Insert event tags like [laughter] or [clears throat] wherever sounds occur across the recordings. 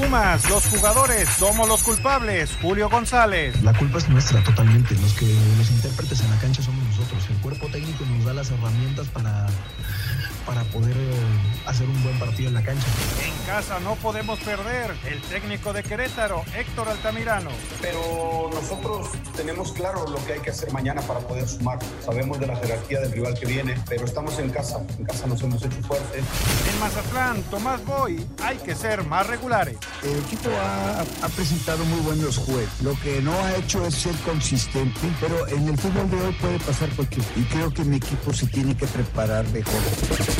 Pumas, los jugadores somos los culpables. Julio González. La culpa es nuestra totalmente. Los que los intérpretes en la cancha somos nosotros. El cuerpo técnico nos da las herramientas para para poder eh, hacer un buen partido en la cancha. En casa no podemos perder. El técnico de Querétaro, Héctor Altamirano. Pero nosotros tenemos claro lo que hay que hacer mañana para poder sumar. Sabemos de la jerarquía del rival que viene, pero estamos en casa. En casa nos hemos hecho fuertes. En Mazatlán, Tomás Boy, hay que ser más regulares. El equipo ha, presentado muy buenos juegos. Lo que no ha hecho es ser consistente, pero en el fútbol de hoy puede pasar cualquier. Y creo que mi equipo se tiene que preparar mejor.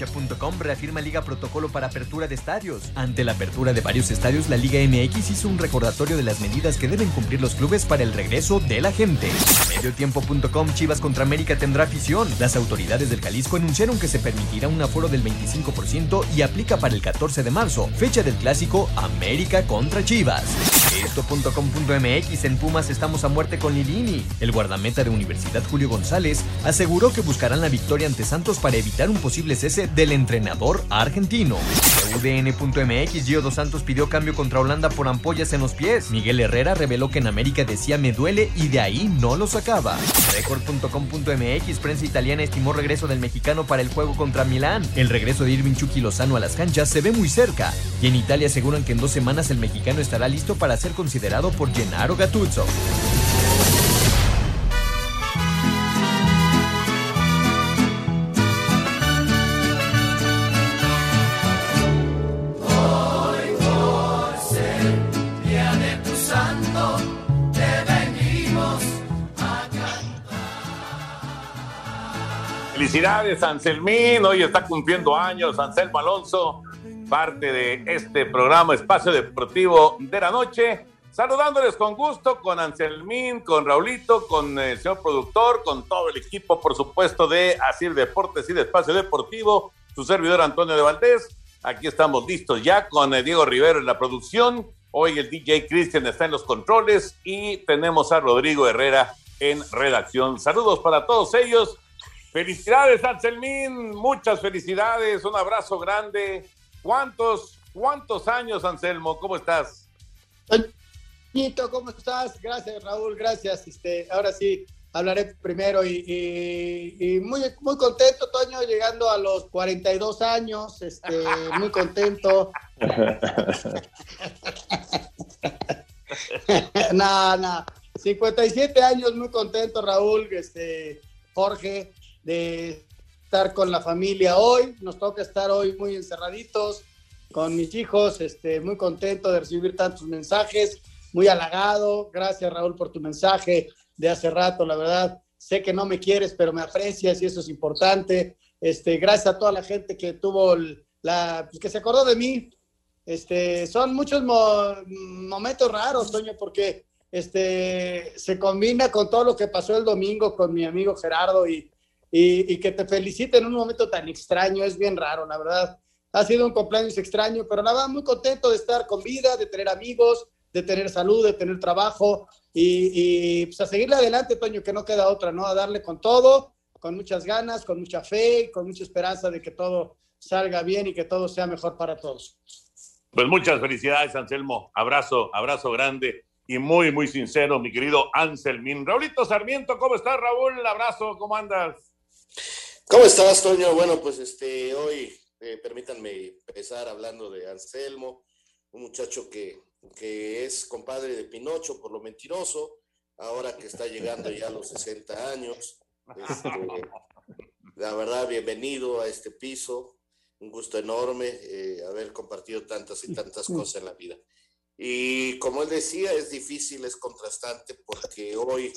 Cancha.com reafirma Liga protocolo para apertura de estadios. Ante la apertura de varios estadios, la Liga MX hizo un recordatorio de las medidas que deben cumplir los clubes para el regreso de la gente. Mediotiempo.com Chivas contra América tendrá afición. Las autoridades del Jalisco anunciaron que se permitirá un aforo del 25% y aplica para el 14 de marzo, fecha del clásico América contra Chivas. Esto.com.mx en Pumas estamos a muerte con Lilini. El guardameta de Universidad Julio González aseguró que buscarán la victoria ante Santos para evitar un posible cese del entrenador argentino. UDN.mx Gio Dos Santos pidió cambio contra Holanda por ampollas en los pies. Miguel Herrera reveló que en América decía me duele y de ahí no lo sacaba. Record.com.mx Prensa italiana estimó regreso del mexicano para el juego contra Milán. El regreso de Irving Chucky Lozano a las canchas se ve muy cerca. Y en Italia aseguran que en dos semanas el mexicano estará listo para ser considerado por Gennaro Gattuso. Felicidades, Anselmín. Hoy está cumpliendo años Anselmo Alonso, parte de este programa Espacio Deportivo de la Noche. Saludándoles con gusto con Anselmín, con Raulito, con el señor productor, con todo el equipo, por supuesto, de Asir Deportes y de Espacio Deportivo, su servidor Antonio de Valdés. Aquí estamos listos ya con eh, Diego Rivero en la producción. Hoy el DJ Cristian está en los controles y tenemos a Rodrigo Herrera en redacción. Saludos para todos ellos. Felicidades, Anselmín, muchas felicidades, un abrazo grande. ¿Cuántos, cuántos años, Anselmo? ¿Cómo estás? Toñito, ¿cómo estás? Gracias, Raúl, gracias. Este, ahora sí, hablaré primero y, muy, muy contento, Toño, llegando a los 42 años, este, muy contento. [laughs] no, 57 años, muy contento, Raúl, este, Jorge, de estar con la familia hoy. Nos toca estar hoy muy encerraditos con mis hijos, este, muy contento de recibir tantos mensajes, muy halagado. Gracias Raúl por tu mensaje de hace rato, la verdad. Sé que no me quieres, pero me aprecias y eso es importante. Este, gracias a toda la gente que tuvo la, pues, que se acordó de mí. Este, son muchos momentos raros, Toño, porque este, se combina con todo lo que pasó el domingo con mi amigo Gerardo y, y, que te felicite en un momento tan extraño, es bien raro, la verdad. Ha sido un cumpleaños extraño, pero la verdad muy contento de estar con vida, de tener amigos, de tener salud, de tener trabajo y, pues a seguirle adelante, Toño, que no queda otra, ¿no? A darle con todo, con muchas ganas, con mucha fe, con mucha esperanza de que todo salga bien y que todo sea mejor para todos. Pues muchas felicidades, Anselmo. Abrazo, abrazo grande y muy, muy sincero, mi querido Anselmín. Raulito Sarmiento, ¿cómo estás, Raúl? Abrazo, ¿cómo andas? ¿Cómo estás, Toño? Bueno, pues este, hoy eh, permítanme empezar hablando de Anselmo, un muchacho que, que, es compadre de Pinocho por lo mentiroso, ahora que está llegando ya a los 60 años. Este, la verdad, bienvenido a este piso, un gusto enorme eh, haber compartido tantas y tantas cosas en la vida. Y como él decía, es difícil, es contrastante, porque hoy,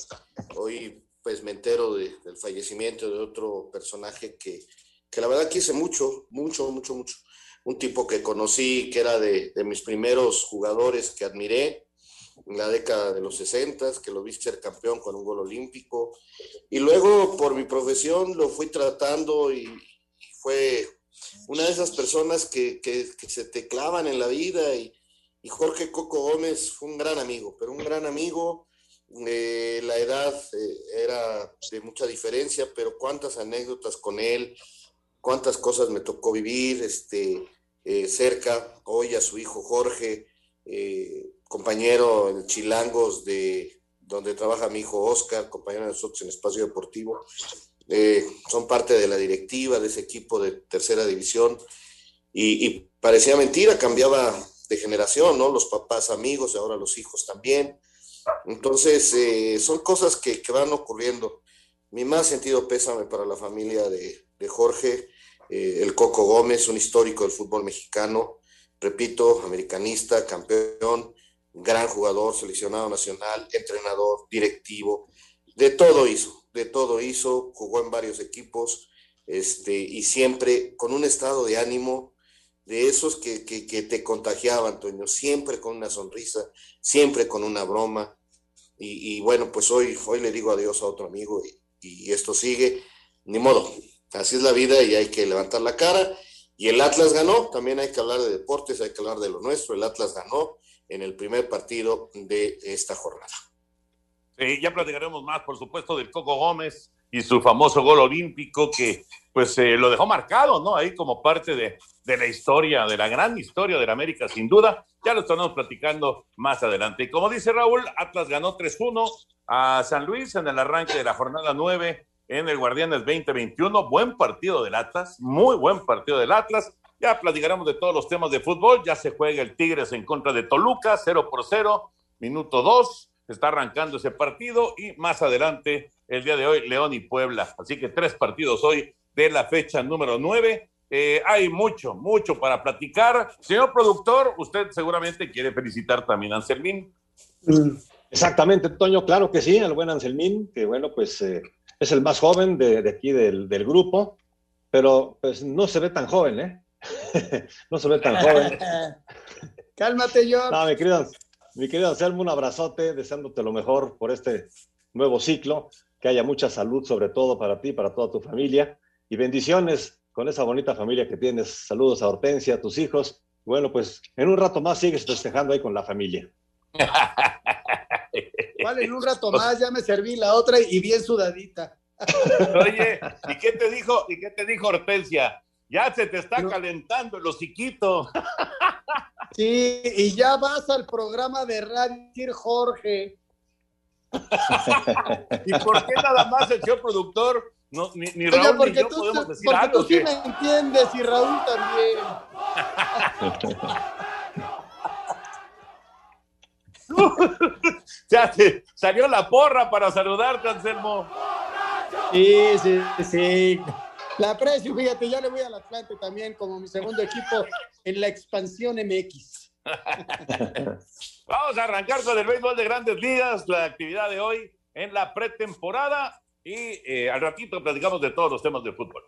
hoy pues me entero del fallecimiento de otro personaje que, que la verdad quise mucho, mucho, mucho, mucho. Un tipo que conocí, que era de, de mis primeros jugadores que admiré, en la década de los 60, que lo vi ser campeón con un gol olímpico. Y luego por mi profesión lo fui tratando y, fue una de esas personas que, que, se te clavan en la vida. Y, y, Jorge Coco Gómez fue un gran amigo, pero un gran amigo. Eh, la edad eh, era de mucha diferencia, pero cuántas anécdotas con él, cuántas cosas me tocó vivir este, eh, cerca, hoy a su hijo Jorge, compañero en Chilangos de donde trabaja mi hijo Oscar, compañero de nosotros en Espacio Deportivo. Son parte de la directiva de ese equipo de tercera división y, parecía mentira, cambiaba de generación, ¿no? Los papás amigos y ahora los hijos también. Entonces, eh, son cosas que, van ocurriendo. Mi más sentido pésame para la familia de, Jorge, eh, el Coco Gómez, un histórico del fútbol mexicano, repito, americanista, campeón, gran jugador, seleccionado nacional, entrenador, directivo, de todo hizo, de todo hizo, jugó en varios equipos, este, y siempre con un estado de ánimo de esos que, te contagiaban, Antonio, siempre con una sonrisa, siempre con una broma. Y, bueno, pues hoy, hoy le digo adiós a otro amigo y, y esto sigue, ni modo, así es la vida y hay que levantar la cara. Y el Atlas ganó, también hay que hablar de deportes, hay que hablar de lo nuestro, el Atlas ganó, en el primer partido de esta jornada. Ya platicaremos más, por supuesto, del Coco Gómez y su famoso gol olímpico que pues eh, lo dejó marcado, ¿no? Ahí como parte de, de, la historia, de la gran historia de la América, sin duda. Ya lo estaremos platicando más adelante. Y como dice Raúl, Atlas ganó 3-1 a San Luis en el arranque de la jornada 9 en el Guardianes 2021. Buen partido del Atlas, muy buen partido del Atlas. Ya platicaremos de todos los temas de fútbol. Ya se juega el Tigres en contra de Toluca, 0 por 0, minuto 2. Está arrancando ese partido y más adelante, el día de hoy, León y Puebla. Así que tres partidos hoy de la fecha número 9. Eh, hay mucho, mucho para platicar. Señor productor, usted seguramente quiere felicitar también a Anselmín. Mm, exactamente, Toño, claro que sí, el buen Anselmín, que bueno, pues eh, es el más joven de, de aquí del, del, grupo, pero pues no se ve tan joven, ¿eh? [laughs] no se ve tan joven. [laughs] Cálmate, yo. No, mi querido, mi querido Anselmo, un abrazote, deseándote lo mejor por este nuevo ciclo, que haya mucha salud, sobre todo para ti, para toda tu familia, y bendiciones con esa bonita familia que tienes. Saludos a Hortensia, a tus hijos. Bueno, pues en un rato más sigues festejando ahí con la familia. [laughs] Vale, en un rato más ya me serví la otra y bien sudadita. [laughs] Oye, ¿y qué te dijo, y qué te dijo Hortensia? Ya se te está calentando el hociquito. [laughs] Sí, y ya vas al programa de radio Jorge. ¿Y por qué nada más el señor productor? No, ni, ni Raúl ni yo tú, podemos decir porque algo. Tú sí me entiendes y Raúl también. [laughs] ya te salió la porra para saludarte, Anselmo. Sí, sí, sí. La aprecio, fíjate, ya le voy al Atlante también como mi segundo equipo en la expansión MX. [laughs] Vamos a arrancar con el béisbol de grandes ligas, la actividad de hoy en la pretemporada y eh, al ratito platicamos de todos los temas de fútbol.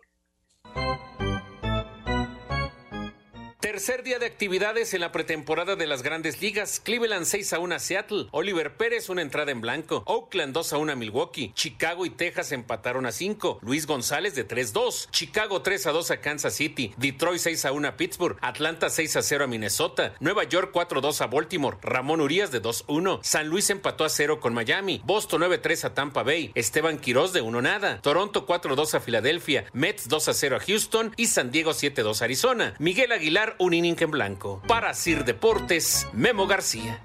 Tercer día de actividades en la pretemporada de las grandes ligas. Cleveland 6 a 1 a Seattle. Oliver Pérez una entrada en blanco. Oakland 2 a 1 a Milwaukee. Chicago y Texas empataron a 5. Luis González de 3-2. Chicago 3 a 2 a Kansas City. Detroit 6 a 1 a Pittsburgh. Atlanta 6 a 0 a Minnesota. Nueva York 4 a 2 a Baltimore. Ramón Urias de 2-1. San Luis empató a 0 con Miami. Boston 9 3 a Tampa Bay. Esteban Quiroz de 1 nada. Toronto 4 2 a Filadelfia. Mets 2 a 0 a Houston. Y San Diego 7 2 a Arizona. Miguel Aguilar un inning en blanco. Para Sir Deportes, Memo García.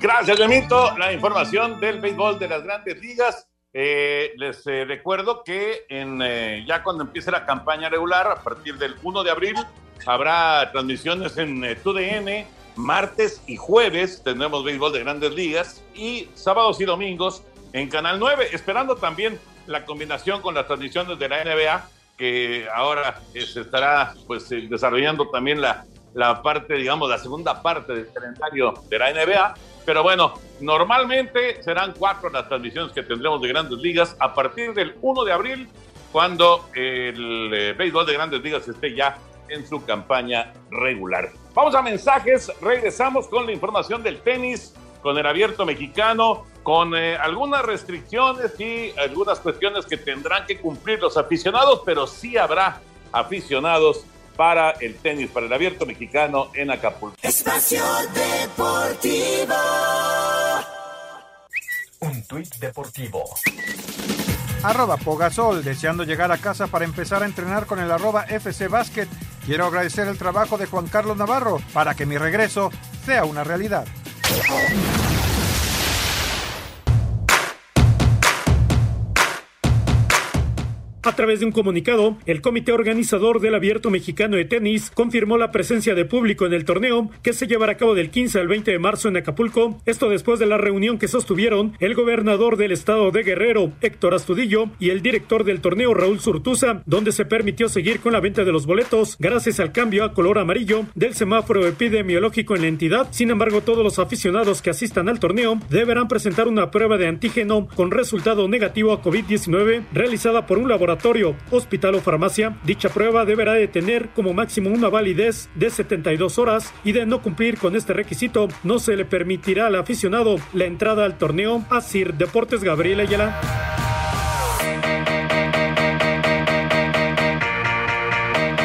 Gracias, Memito. La información del béisbol de las grandes ligas. Eh, les eh, recuerdo que en, eh, ya cuando empiece la campaña regular, a partir del 1 de abril, habrá transmisiones en TUDN. Martes y jueves tendremos béisbol de grandes ligas y sábados y domingos en Canal 9, esperando también la combinación con las transmisiones de la NBA que ahora se estará pues desarrollando también la, la parte, digamos, la segunda parte del calendario de la NBA. Pero bueno, normalmente serán cuatro las transmisiones que tendremos de grandes ligas a partir del 1 de abril, cuando el eh, béisbol de grandes ligas esté ya en su campaña regular. Vamos a mensajes, regresamos con la información del tenis, con el abierto mexicano, con eh, algunas restricciones y algunas cuestiones que tendrán que cumplir los aficionados, pero sí habrá aficionados para el tenis, para el abierto mexicano en Acapulco. Espacio Deportivo. Un tuit deportivo. Arroba Pogasol, deseando llegar a casa para empezar a entrenar con el arroba FC Basket. Quiero agradecer el trabajo de Juan Carlos Navarro para que mi regreso sea una realidad. A través de un comunicado, el comité organizador del Abierto Mexicano de Tenis confirmó la presencia de público en el torneo que se llevará a cabo del 15 al 20 de marzo en Acapulco. Esto después de la reunión que sostuvieron el gobernador del estado de Guerrero, Héctor Astudillo, y el director del torneo, Raúl Surtuza, donde se permitió seguir con la venta de los boletos gracias al cambio a color amarillo del semáforo epidemiológico en la entidad. Sin embargo, todos los aficionados que asistan al torneo deberán presentar una prueba de antígeno con resultado negativo a COVID-19 realizada por un laboratorio hospital o farmacia. Dicha prueba deberá de tener como máximo una validez de 72 horas y de no cumplir con este requisito no se le permitirá al aficionado la entrada al torneo. Asir Deportes Gabriel Ayala.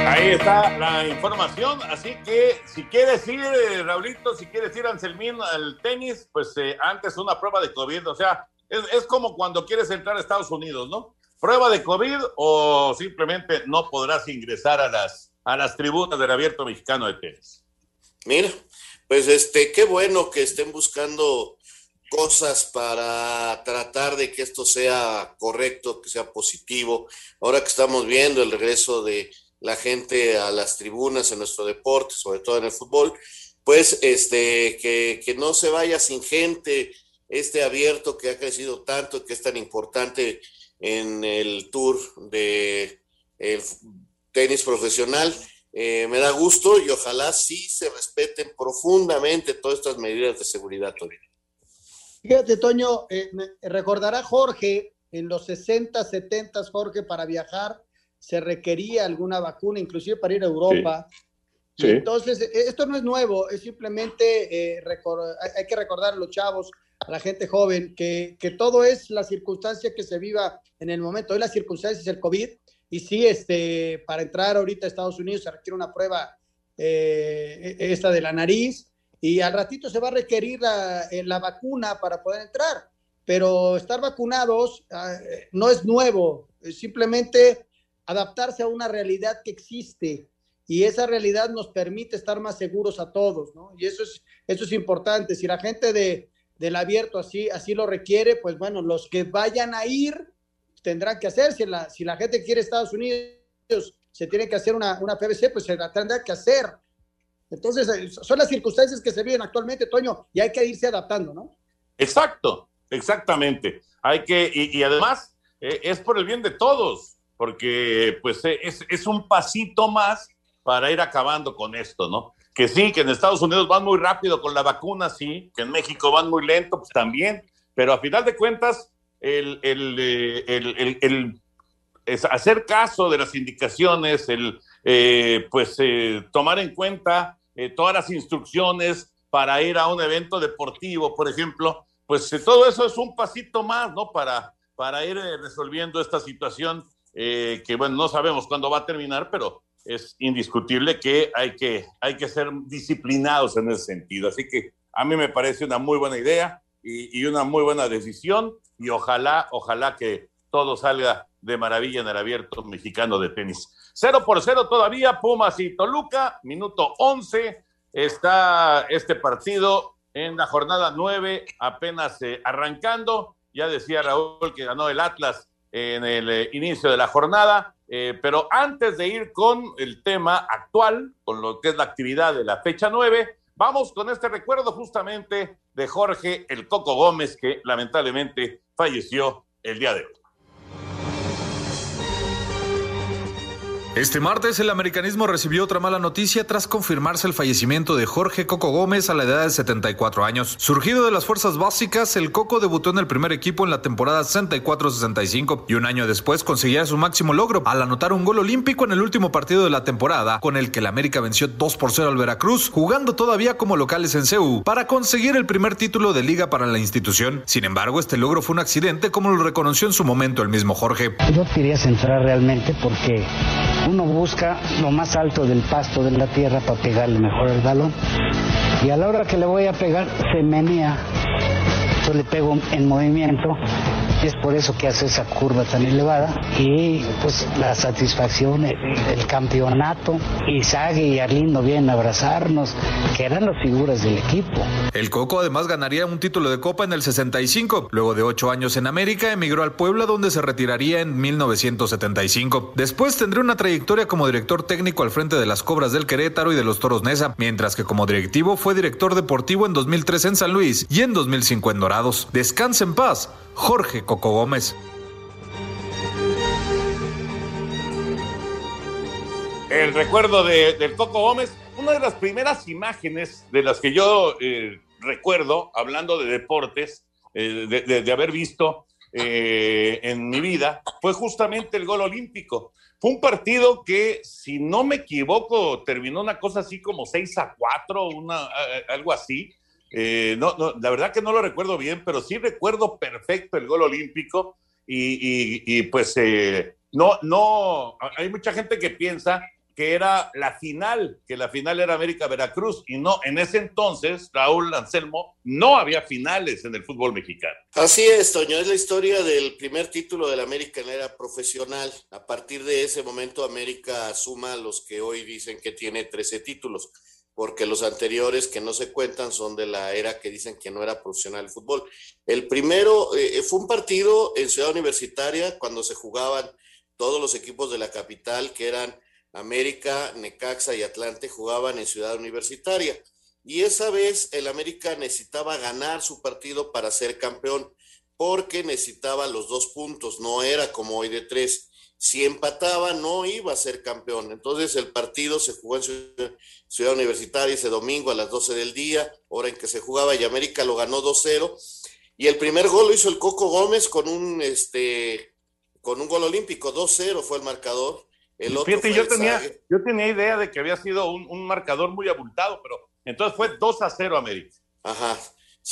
Ahí está la información, así que si quieres ir, eh, Raulito, si quieres ir, Anselmín, al tenis, pues eh, antes una prueba de COVID, o sea, es, como cuando quieres entrar a Estados Unidos, ¿no? Prueba de COVID o simplemente no podrás ingresar a las, a las tribunas del abierto mexicano de tenis? Mira, pues este, qué bueno que estén buscando cosas para tratar de que esto sea correcto, que sea positivo. Ahora que estamos viendo el regreso de la gente a las tribunas en nuestro deporte, sobre todo en el fútbol, pues este, que, que no se vaya sin gente este abierto que ha crecido tanto, que es tan importante en el tour de el tenis profesional. Eh, me da gusto y ojalá sí se respeten profundamente todas estas medidas de seguridad, Toño. Fíjate, Toño, eh, recordará Jorge, en los 60, 70, Jorge, para viajar se requería alguna vacuna, inclusive para ir a Europa. Sí. Entonces, e, esto no es nuevo, es simplemente, eh, hay que recordar a los chavos la gente joven, que, que, todo es la circunstancia que se viva en el momento. Hoy la circunstancia es el COVID y sí, este, para entrar ahorita a Estados Unidos se requiere una prueba eh, e, esta de la nariz y al ratito se va a requerir la, eh, la vacuna para poder entrar. Pero estar vacunados uh, no es nuevo, es simplemente adaptarse a una realidad que existe y esa realidad nos permite estar más seguros a todos, ¿no? Y eso es, eso es importante. Si la gente de, del abierto así, así lo requiere, pues bueno, los que vayan a ir tendrán que hacer. Si la, si la gente quiere Estados Unidos, se tiene que hacer una, una PVC, pues se la tendrá que hacer. Entonces, eh, son las circunstancias que se viven actualmente, Toño, y hay que irse adaptando, ¿no? Exacto, exactamente. Hay que, y, además, eh, es por el bien de todos, porque pues eh, es, es un pasito más para ir acabando con esto, ¿no? Que sí, que en Estados Unidos van muy rápido con la vacuna, sí, que en México van muy lento, pues también, pero a final de cuentas, el, el, eh, el, el hacer caso de las indicaciones, el eh, pues eh, tomar en cuenta eh, todas las instrucciones para ir a un evento deportivo, por ejemplo, pues eh, todo eso es un pasito más, ¿no? Para, para ir resolviendo esta situación que, bueno, no sabemos cuándo va a terminar, pero es indiscutible que hay, que hay que ser disciplinados en ese sentido. Así que a mí me parece una muy buena idea y, una muy buena decisión y ojalá, ojalá que todo salga de maravilla en el abierto mexicano de tenis. Cero por cero todavía, Pumas y Toluca, minuto 11, está este partido en la jornada 9, apenas eh, arrancando. Ya decía Raúl que ganó el Atlas en el eh, inicio de la jornada. Eh, pero antes de ir con el tema actual, con lo que es la actividad de la fecha 9, vamos con este recuerdo justamente de Jorge El Coco Gómez, que lamentablemente falleció el día de hoy. Este martes el americanismo recibió otra mala noticia tras confirmarse el fallecimiento de Jorge Coco Gómez a la edad de 74 años. Surgido de las fuerzas básicas, el Coco debutó en el primer equipo en la temporada 64-65 y un año después conseguía su máximo logro al anotar un gol olímpico en el último partido de la temporada con el que el América venció 2 por 0 al Veracruz, jugando todavía como locales en CEU para conseguir el primer título de liga para la institución. Sin embargo, este logro fue un accidente como lo reconoció en su momento el mismo Jorge. Yo quería centrar realmente porque uno busca lo más alto del pasto de la tierra para pegarle mejor el balón. Y a la hora que le voy a pegar, se menea. Yo le pego en movimiento es por eso que hace esa curva tan elevada y pues la satisfacción del campeonato, Isaac y Arlindo vienen a abrazarnos, que eran las figuras del equipo. El Coco además ganaría un título de Copa en el 65. Luego de ocho años en América, emigró al Puebla donde se retiraría en 1975. Después tendría una trayectoria como director técnico al frente de las Cobras del Querétaro y de los Toros Nesa, mientras que como directivo fue director deportivo en 2003 en San Luis y en 2005 en Dorados. Descanse en paz, Jorge Coco Gómez. El recuerdo de, del Coco Gómez, una de las primeras imágenes de las que yo eh, recuerdo, hablando de deportes, eh, de, haber visto eh, en mi vida, fue justamente el gol olímpico. Fue un partido que, si no me equivoco, terminó una cosa así como 6 a 4, una, algo así. Eh, no, no, la verdad que no lo recuerdo bien, pero sí recuerdo perfecto el gol olímpico y, pues eh, no, no, hay mucha gente que piensa que era la final, que la final era América Veracruz y no, en ese entonces, Raúl Anselmo, no había finales en el fútbol mexicano. Así es, Toño, es la historia del primer título del América en era profesional. A partir de ese momento, América suma los que hoy dicen que tiene 13 títulos porque los anteriores que no se cuentan son de la era que dicen que no era profesional el fútbol. El primero eh, fue un partido en Ciudad Universitaria cuando se jugaban todos los equipos de la capital, que eran América, Necaxa y Atlante, jugaban en Ciudad Universitaria. Y esa vez el América necesitaba ganar su partido para ser campeón, porque necesitaba los dos puntos, no era como hoy de tres si empataba no iba a ser campeón. Entonces el partido se jugó en Ciudad Universitaria ese domingo a las 12 del día, hora en que se jugaba y América lo ganó 2-0. Y el primer gol lo hizo el Coco Gómez con un, este, con un gol olímpico, 2-0 fue el marcador. El otro Fíjate, yo, tenía, yo tenía idea de que había sido un, un marcador muy abultado, pero entonces fue 2-0 América. Ajá,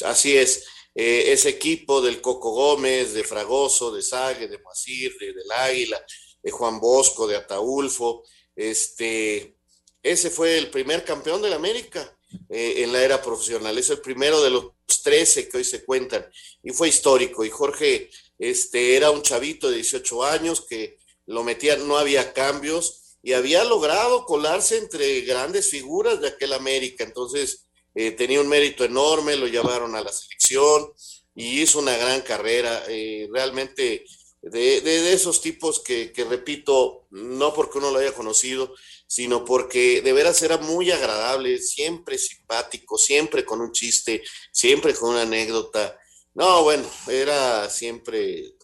así es. Eh, ese equipo del Coco Gómez, de Fragoso, de Sague, de Masir, de, del Águila, Juan Bosco, de Ataulfo, este, ese fue el primer campeón de la América eh, en la era profesional, es el primero de los 13 que hoy se cuentan. Y fue histórico. Y Jorge este, era un chavito de 18 años que lo metía, no había cambios y había logrado colarse entre grandes figuras de aquel América, entonces eh, tenía un mérito enorme, lo llevaron a la selección y hizo una gran carrera. Eh, realmente de, de, esos tipos que, que, repito, no porque uno lo haya conocido, sino porque de veras era muy agradable, siempre simpático, siempre con un chiste, siempre con una anécdota. No, bueno, era siempre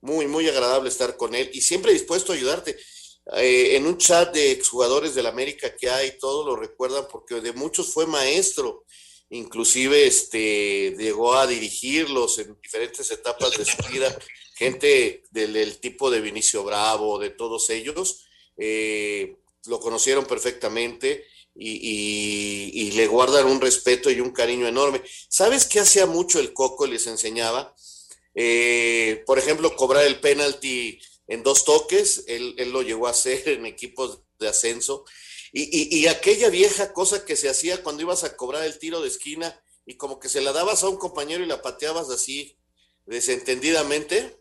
muy, muy agradable estar con él y siempre dispuesto a ayudarte. Eh, en un chat de exjugadores del América que hay, todos lo recuerdan porque de muchos fue maestro, inclusive este, llegó a dirigirlos en diferentes etapas de su vida, gente del, tipo de Vinicio Bravo, de todos ellos, eh, lo conocieron perfectamente y, le guardan un respeto y un cariño enorme. ¿Sabes qué hacía mucho el Coco? Les enseñaba, eh, por ejemplo, cobrar el penalti en dos toques, él, lo llegó a hacer [laughs] en equipos de ascenso, y, aquella vieja cosa que se hacía cuando ibas a cobrar el tiro de esquina y como que se la dabas a un compañero y la pateabas así desentendidamente,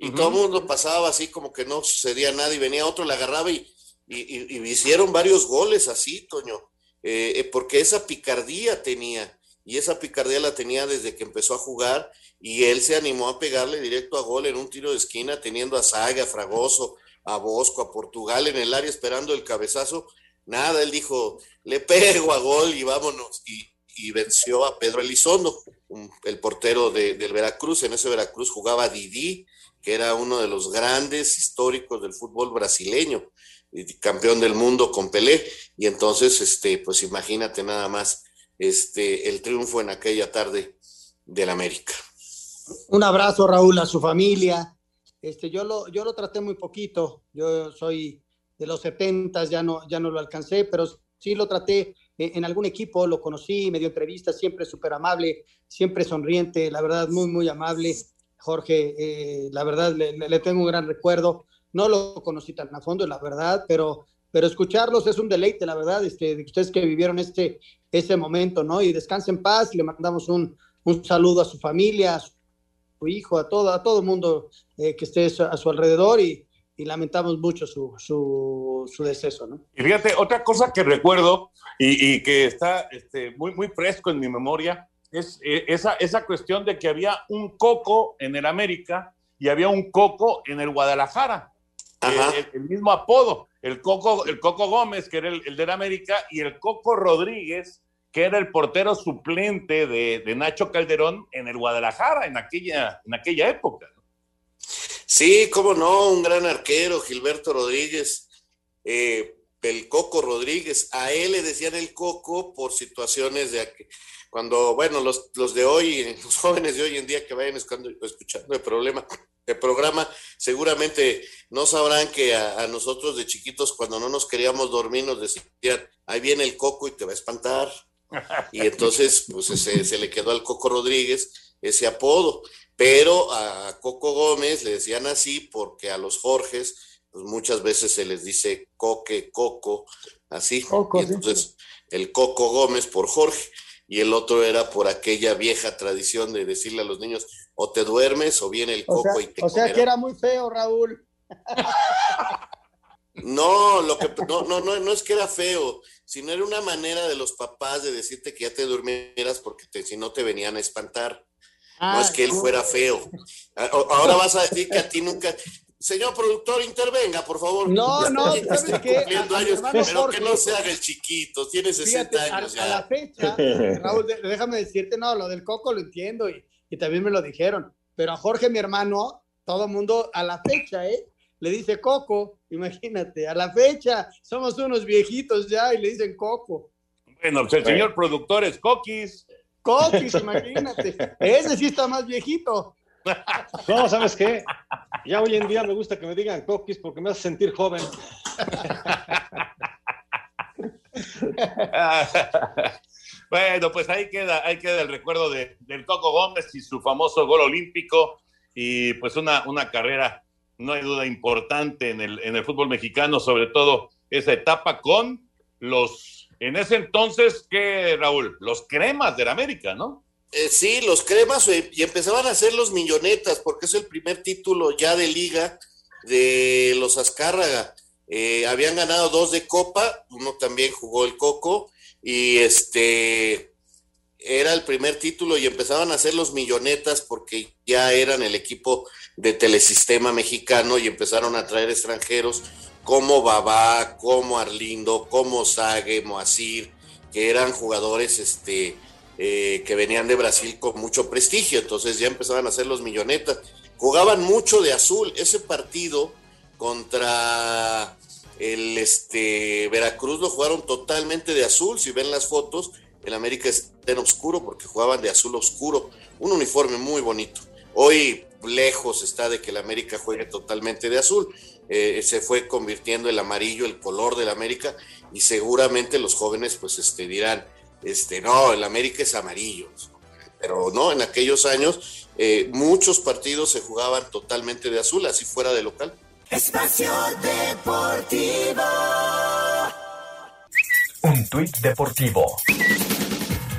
y todo el mundo pasaba así como que no sucedía nada y venía otro, la agarraba y, y, hicieron varios goles así, Toño, eh, eh, porque esa picardía tenía, y esa picardía la tenía desde que empezó a jugar y él se animó a pegarle directo a gol en un tiro de esquina, teniendo a Saga, a Fragoso, a Bosco, a Portugal en el área esperando el cabezazo. Nada, él dijo, le pego a gol y vámonos. Y, venció a Pedro Elizondo, el portero de, del Veracruz. En ese Veracruz jugaba Didi, que era uno de los grandes históricos del fútbol brasileño. campeón del mundo con Pelé, y entonces, este, pues imagínate nada más este, el triunfo en aquella tarde del América. Un abrazo, Raúl, a su familia. Este, yo, lo, yo lo traté muy poquito, yo soy de los 70, ya no, ya no lo alcancé, pero sí lo traté en algún equipo, lo conocí, me dio entrevistas, siempre súper amable, siempre sonriente, la verdad, muy, muy amable. Jorge, eh, la verdad, le, tengo un gran recuerdo. No lo conocí tan a fondo, la verdad, pero, pero escucharlos es un deleite, la verdad, este, de ustedes que vivieron este, ese momento, ¿no? Y descansen en paz, le mandamos un, un saludo a su familia, a su hijo, a todo, a todo mundo eh, que esté a su alrededor y, y lamentamos mucho su, su, su, deceso, ¿no? Y fíjate, otra cosa que recuerdo y, y que está este, muy, muy fresco en mi memoria es eh, esa, esa cuestión de que había un coco en el América y había un coco en el Guadalajara. El, el, mismo apodo, el Coco, el Coco Gómez, que era el, el del América, y el Coco Rodríguez, que era el portero suplente de, de, Nacho Calderón en el Guadalajara en aquella, en aquella época. Sí, cómo no, un gran arquero, Gilberto Rodríguez, eh, el Coco Rodríguez, a él le decían el Coco por situaciones de cuando, bueno, los, los de hoy, [laughs] los jóvenes de hoy en día que vayan escuchando, el problema, el programa, seguramente no sabrán que a, a, nosotros de chiquitos cuando no nos queríamos dormir nos decían, ahí viene el Coco y te va a espantar. [laughs] Y entonces, pues ese, se le quedó al Coco Rodríguez ese apodo. Pero a Coco Gómez le decían así porque a los Jorges, pues muchas veces se les dice Coque, Coco, así. Coco, y entonces, sí. el Coco Gómez por Jorge. Y el otro era por aquella vieja tradición de decirle a los niños, o te duermes o viene el Coco o sea, y te O sea que era muy feo, Raúl. No, lo que no, no, no, no es que era feo, sino era una manera de los papás de decirte que ya te durmieras porque te, si no te venían a espantar. Ah, no es que él fuera feo. Ahora vas a decir que a ti nunca. Señor productor, intervenga, por favor. No, no, ¿sabes qué? Años, pero Jorge, que no se haga el chiquito, tiene 60 fíjate, años a, ya. A la fecha, [laughs] Raúl, déjame decirte, no, lo del coco lo entiendo y, y también me lo dijeron. Pero a Jorge, mi hermano, todo el mundo a la fecha, ¿eh? Le dice Coco, imagínate, a la fecha somos unos viejitos ya y le dicen Coco. Bueno, pues el señor productor es Coquis. Coquis, imagínate. Ese sí está más viejito. No, ¿sabes qué? Ya hoy en día me gusta que me digan Coquis porque me hace sentir joven. [laughs] bueno, pues ahí queda, ahí queda el recuerdo de, del Coco Gómez y su famoso gol olímpico y pues una, una carrera, no hay duda, importante en el, en el fútbol mexicano, sobre todo esa etapa con los, en ese entonces, ¿qué, Raúl? Los cremas del América, ¿no? Eh, sí, los cremas y empezaban a hacer los millonetas porque es el primer título ya de liga de los Azcárraga. Eh, habían ganado dos de Copa, uno también jugó el Coco y este era el primer título y empezaban a hacer los millonetas porque ya eran el equipo de telesistema mexicano y empezaron a traer extranjeros como Babá, como Arlindo, como Sague, Moacir, que eran jugadores este, eh, que venían de Brasil con mucho prestigio, entonces ya empezaban a hacer los millonetas. Jugaban mucho de azul, ese partido contra el este, Veracruz lo jugaron totalmente de azul, si ven las fotos, el América está en oscuro porque jugaban de azul oscuro, un uniforme muy bonito. Hoy lejos está de que el América juegue totalmente de azul, eh, se fue convirtiendo el amarillo el color del América y seguramente los jóvenes pues este, dirán, este, no, el América es amarillo, pero no, en aquellos años eh, muchos partidos se jugaban totalmente de azul, así fuera de local. Espacio Deportivo. Un tuit deportivo.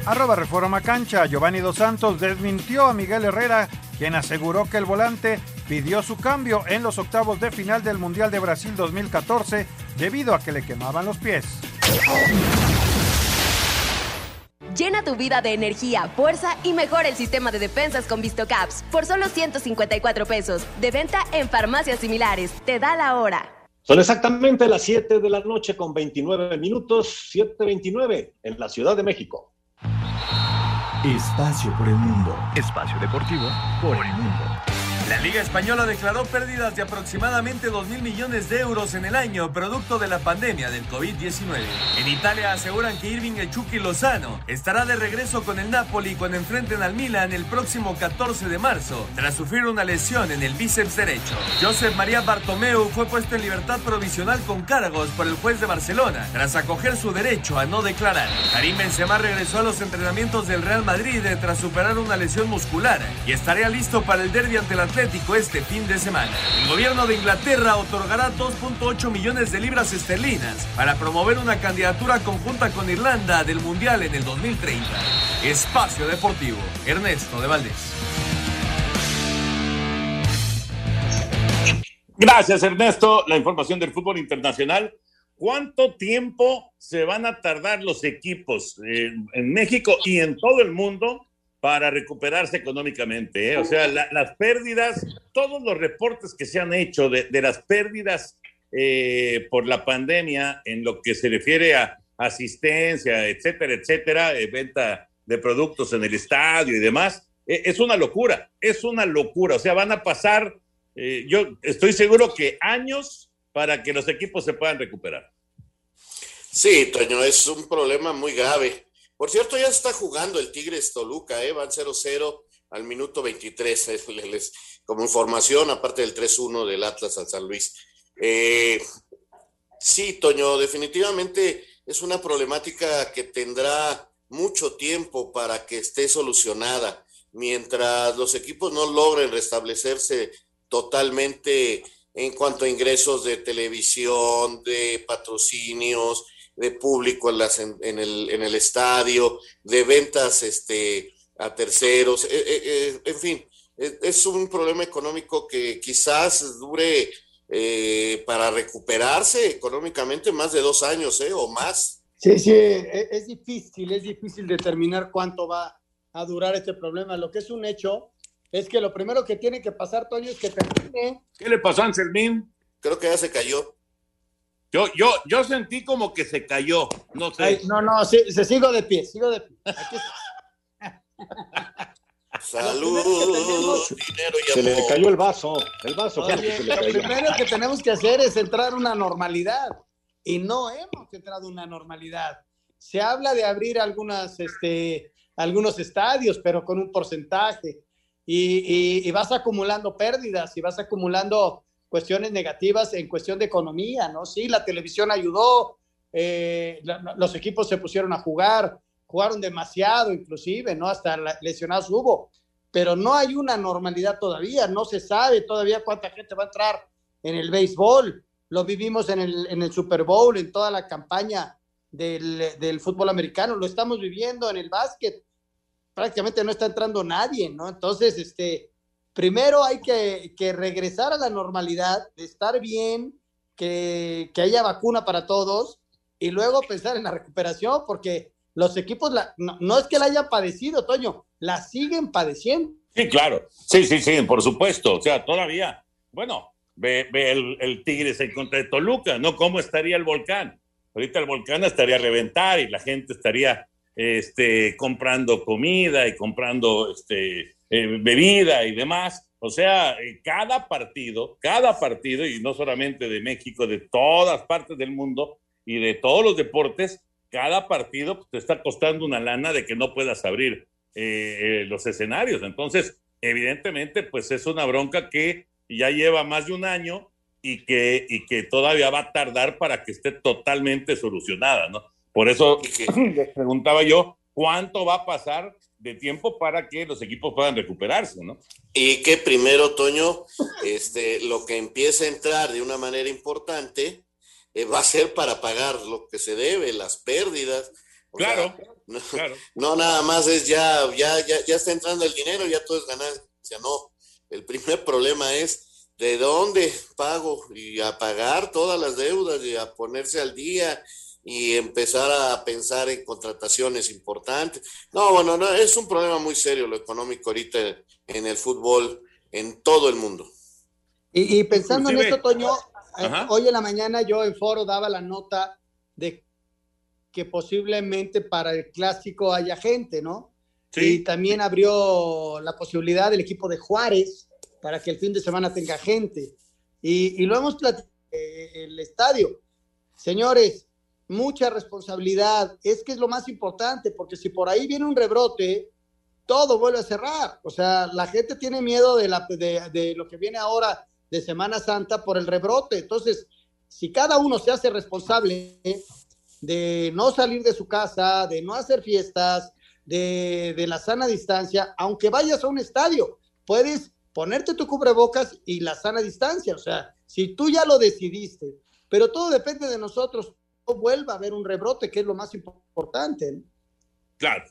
Arroba Reforma Cancha, Giovanni Dos Santos desmintió a Miguel Herrera, quien aseguró que el volante pidió su cambio en los octavos de final del Mundial de Brasil 2014 debido a que le quemaban los pies. Llena tu vida de energía, fuerza y mejora el sistema de defensas con VistoCaps por solo 154 pesos. De venta en farmacias similares. Te da la hora. Son exactamente las 7 de la noche con 29 minutos, 7.29 en la Ciudad de México. Espacio por el mundo. Espacio deportivo por el mundo. La Liga Española declaró pérdidas de aproximadamente 2 mil millones de euros en el año, producto de la pandemia del COVID-19. En Italia aseguran que Irving El Chucky Lozano estará de regreso con el Napoli cuando enfrenten al Milan el próximo 14 de marzo, tras sufrir una lesión en el bíceps derecho. Josep María Bartomeu fue puesto en libertad provisional con cargos por el juez de Barcelona, tras acoger su derecho a no declarar. Karim Benzema regresó a los entrenamientos del Real Madrid tras superar una lesión muscular y estaría listo para el derby ante el Atlético este fin de semana. El gobierno de Inglaterra otorgará 2.8 millones de libras esterlinas para promover una candidatura conjunta con Irlanda del Mundial en el 2030. Espacio Deportivo, Ernesto de Valdés. Gracias, Ernesto. La información del fútbol internacional. ¿Cuánto tiempo se van a tardar los equipos eh, en México y en todo el mundo para recuperarse económicamente? eh? O sea, la- las pérdidas, todos los reportes que se han hecho de, las pérdidas eh, por la pandemia en lo que se refiere a asistencia, etcétera, etcétera, eh, venta de productos en el estadio y demás, es una locura, es una locura. O sea, van a pasar, yo estoy seguro que años para que los equipos se puedan recuperar. Sí, Toño, es un problema muy grave. Por cierto, ya está jugando el Tigres Toluca, ¿eh? van 0-0 al minuto 23, [laughs] es- les- como información, aparte del 3-1 del Atlas al San Luis. Eh, sí, Toño, definitivamente es una problemática que tendrá mucho tiempo para que esté solucionada. Mientras los equipos no logren restablecerse totalmente en cuanto a ingresos de televisión, de patrocinios, de público en, las, en, en el, en el estadio, de ventas este, a terceros, eh, eh, eh, en fin, es, es un problema económico que quizás dure eh, para recuperarse económicamente más de dos años eh, o más. Sí, sí, e- es difícil, es difícil determinar cuánto va a durar este problema. Lo que es un hecho es que lo primero que tiene que pasar, Toño, es que termine. ¿Qué le pasó a Anselmín? Creo que ya se cayó. Yo, yo, yo sentí como que se cayó, no sé. Ay, no, no, sí, se sigo de pie, sigo de pie. Aquí Salud, dinero y Se le cayó el vaso, el vaso lo que Oye, se le lo cayó. primero que tenemos que hacer es entrar a una normalidad y no hemos entrado a una normalidad. Se habla de abrir algunas, este, algunos estadios, pero con un porcentaje y, y- y vas acumulando pérdidas y vas acumulando cuestiones negativas en cuestión de economía, ¿no? Sí, la televisión ayudó, eh, la- los equipos se pusieron a jugar, jugaron demasiado inclusive, ¿no? Hasta lesionados hubo, pero no hay una normalidad todavía, no se sabe todavía cuánta gente va a entrar en el béisbol, lo vivimos en el, en el Super Bowl, en toda la campaña del, del fútbol americano, lo estamos viviendo en el básquet, prácticamente no está entrando nadie, ¿no? Entonces, este, primero hay que, que regresar a la normalidad, de estar bien, que, que haya vacuna para todos y luego pensar en la recuperación, porque los equipos, no, es que la hayan padecido, Toño, la siguen padeciendo. Sí, claro. Sí, sí, sí, por supuesto. O sea, todavía, bueno, ve, ve el, el Tigres en contra de Toluca, ¿no? ¿Cómo estaría el volcán? Ahorita el volcán estaría a reventar y la gente estaría este, comprando comida y comprando este, eh, bebida y demás. O sea, eh, cada partido, cada partido, y no solamente de México, de todas partes del mundo y de todos los deportes, cada partido pues, te está costando una lana de que no puedas abrir eh, eh, los escenarios. Entonces, evidentemente, pues es una bronca que ya lleva más de un año y que, y que todavía va a tardar para que esté totalmente solucionada, ¿no? Por eso [clears throat] les preguntaba yo, ¿cuánto va a pasar de tiempo para que los equipos puedan recuperarse, ¿no? Y que primero, Toño, este, lo que empieza a entrar de una manera importante eh, va a ser para pagar lo que se debe, las pérdidas. O Claro, sea, no, claro. no nada más es ya, ya, ya, ya está entrando el dinero, ya todo es ganancia. No, el primer problema es de dónde pago y a pagar todas las deudas y a ponerse al día y empezar a pensar en contrataciones importantes. No, bueno, no, es un problema muy serio lo económico ahorita en el fútbol en todo el mundo. Y, y pensando en Inclusive- esto, Toño, eh, Ajá. hoy en la mañana yo en foro daba la nota de que posiblemente para el clásico haya gente, ¿no? Y también abrió la posibilidad del equipo de Juárez para que el fin de semana tenga gente. Y, lo hemos platicado en el estadio. Señores, mucha responsabilidad. Es que es lo más importante, porque si por ahí viene un rebrote, todo vuelve a cerrar. O sea, la gente tiene miedo de, la, de, de lo que viene ahora de Semana Santa por el rebrote. Entonces, si cada uno se hace responsable de no salir de su casa, de no hacer fiestas, de, de, la sana distancia, aunque vayas a un estadio, puedes ponerte tu cubrebocas y la sana distancia. O sea, si tú ya lo decidiste, pero todo depende de nosotros, no vuelva a haber un rebrote, que es lo más importante. Claro,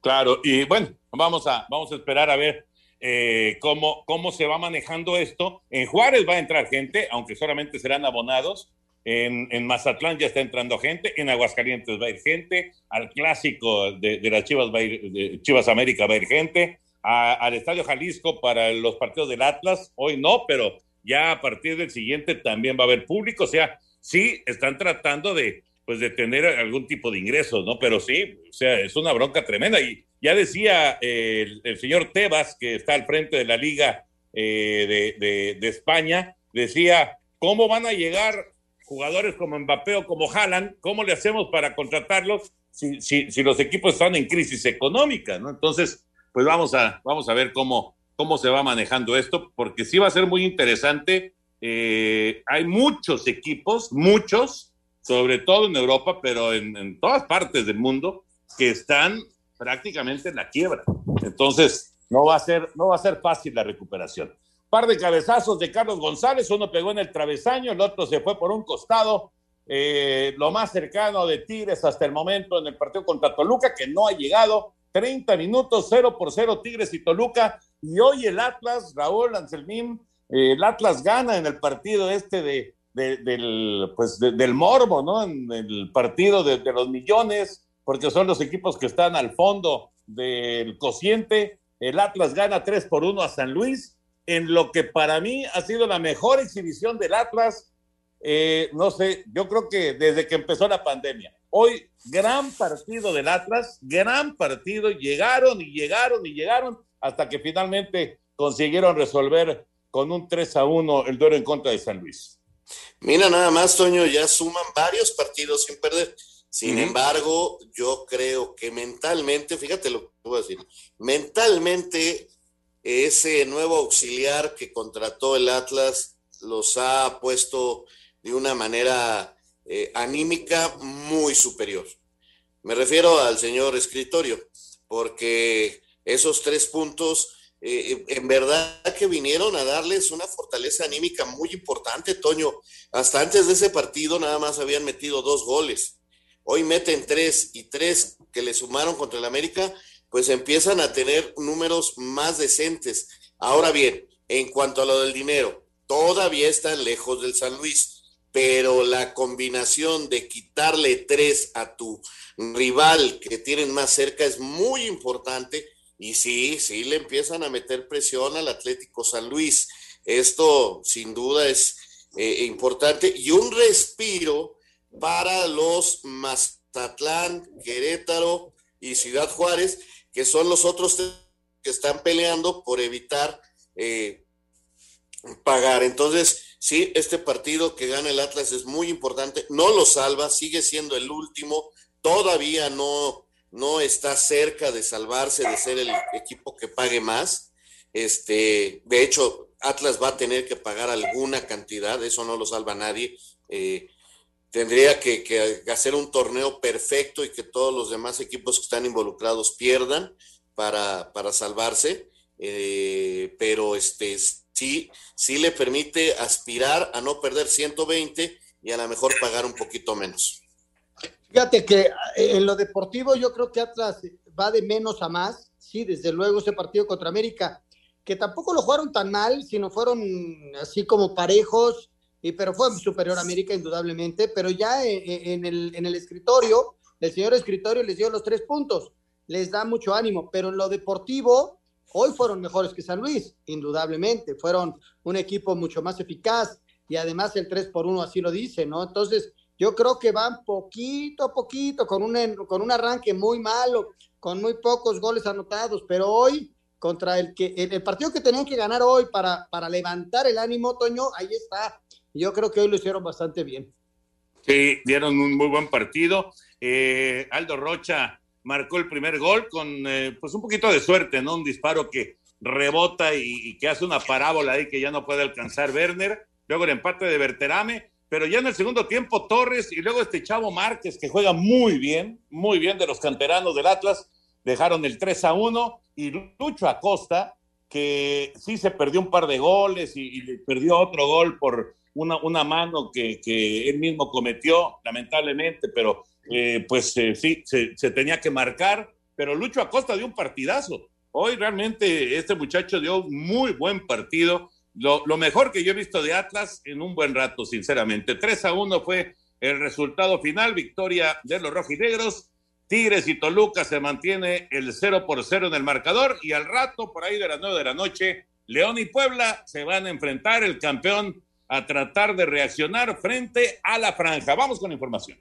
claro. Y bueno, vamos a, vamos a esperar a ver eh, cómo, cómo se va manejando esto. En Juárez va a entrar gente, aunque solamente serán abonados. En, Mazatlán ya está entrando gente, en Aguascalientes va a ir gente, al clásico de, las Chivas va a ir, Chivas América va a ir gente, al Estadio Jalisco para los partidos del Atlas, hoy no, pero ya a partir del siguiente también va a haber público, o sea, sí están tratando de, pues, de tener algún tipo de ingresos, ¿no? Pero sí, o sea, es una bronca tremenda. Y ya decía el, señor Tebas, que está al frente de la Liga eh, de, España, decía, ¿cómo van a llegar jugadores como Mbappé o como Haaland? ¿Cómo le hacemos para contratarlos si, si, si los equipos están en crisis económica, ¿no? Entonces, pues vamos a, vamos a ver cómo, cómo se va manejando esto, porque sí va a ser muy interesante. Eh, hay muchos equipos, muchos, sobre todo en Europa, pero en, todas partes del mundo, que están prácticamente en la quiebra. Entonces, no va a ser, no va a ser fácil la recuperación. Par de cabezazos de Carlos González, uno pegó en el travesaño, el otro se fue por un costado. Eh, lo más cercano de Tigres hasta el momento en el partido contra Toluca, que no ha llegado, 30 minutos, 0 por 0 Tigres y Toluca. Y hoy el Atlas, Raúl Anselmín, eh, el Atlas gana en el partido este de, del, pues del morbo, ¿no? En el partido de, los millones, porque son los equipos que están al fondo del cociente. El Atlas gana 3 por 1 a San Luis, en lo que para mí ha sido la mejor exhibición del Atlas. Eh, no sé, yo creo que desde que empezó la pandemia. Hoy, gran partido del Atlas, gran partido, llegaron y llegaron y llegaron hasta que finalmente consiguieron resolver con un 3 a 1 el duelo en contra de San Luis. Mira, nada más, Toño, ya suman varios partidos sin perder. Sin embargo, yo creo que mentalmente, fíjate lo que voy a decir, mentalmente ese nuevo auxiliar que contrató el Atlas los ha puesto de una manera eh, anímica muy superior. Me refiero al señor escritorio, porque esos tres puntos eh, en verdad que vinieron a darles una fortaleza anímica muy importante, Toño. Hasta antes de ese partido nada más habían metido dos goles. Hoy meten tres y tres que le sumaron contra el América, pues empiezan a tener números más decentes. Ahora bien, en cuanto a lo del dinero, todavía están lejos del San Luis pero la combinación de quitarle tres a tu rival que tienen más cerca es muy importante y sí, sí le empiezan a meter presión al Atlético San Luis. Esto sin duda es eh, importante y un respiro para los Mazatlán, Querétaro y Ciudad Juárez, que son los otros que están peleando por evitar eh, pagar. Entonces, Sí, este partido que gana el Atlas es muy importante, no lo salva, sigue siendo el último, todavía no, no está cerca de salvarse, de ser el equipo que pague más. Este, de hecho, Atlas va a tener que pagar alguna cantidad, eso no lo salva nadie. Eh, tendría que, hacer un torneo perfecto y que todos los demás equipos que están involucrados pierdan para, para salvarse. Eh, pero este sí, sí le permite aspirar a no perder 120 y a lo mejor pagar un poquito menos. Fíjate que eh, en lo deportivo yo creo que Atlas va de menos a más, sí, desde luego ese partido contra América, que tampoco lo jugaron tan mal, sino fueron así como parejos, y, pero fue superior a América indudablemente, pero ya eh, eh, en, el, en el escritorio, el señor escritorio les dio los tres puntos, les da mucho ánimo, pero en lo deportivo, Hoy fueron mejores que San Luis, indudablemente. Fueron un equipo mucho más eficaz y además el 3 por 1 así lo dice, ¿no? Entonces, yo creo que van poquito a poquito, con un, con un arranque muy malo, con muy pocos goles anotados, pero hoy contra el que el, partido que tenían que ganar hoy para, para levantar el ánimo, Toño, ahí está. Yo creo que hoy lo hicieron bastante bien. Sí, dieron un muy buen partido. Eh, Aldo Rocha marcó el primer gol con eh, pues un poquito de suerte, ¿no? Un disparo que rebota y, que hace una parábola ahí que ya no puede alcanzar Werner. Luego el empate de Berterame, pero ya en el segundo tiempo Torres y luego este Chavo Márquez que juega muy bien, muy bien de los canteranos del Atlas, dejaron el 3 a 1 y Lucho Acosta, que sí se perdió un par de goles y, perdió otro gol por una, mano que, que, él mismo cometió, lamentablemente, pero eh, pues eh, sí, se, se, tenía que marcar, pero Lucho Acosta dio un partidazo. Hoy realmente este muchacho dio un muy buen partido, lo, mejor que yo he visto de Atlas en un buen rato, sinceramente. 3 a 1 fue el resultado final, victoria de los rojinegros Tigres y Toluca se mantiene el 0 por 0 en el marcador y al rato, por ahí de las 9 de la noche, León y Puebla se van a enfrentar el campeón a tratar de reaccionar frente a la franja. Vamos con información.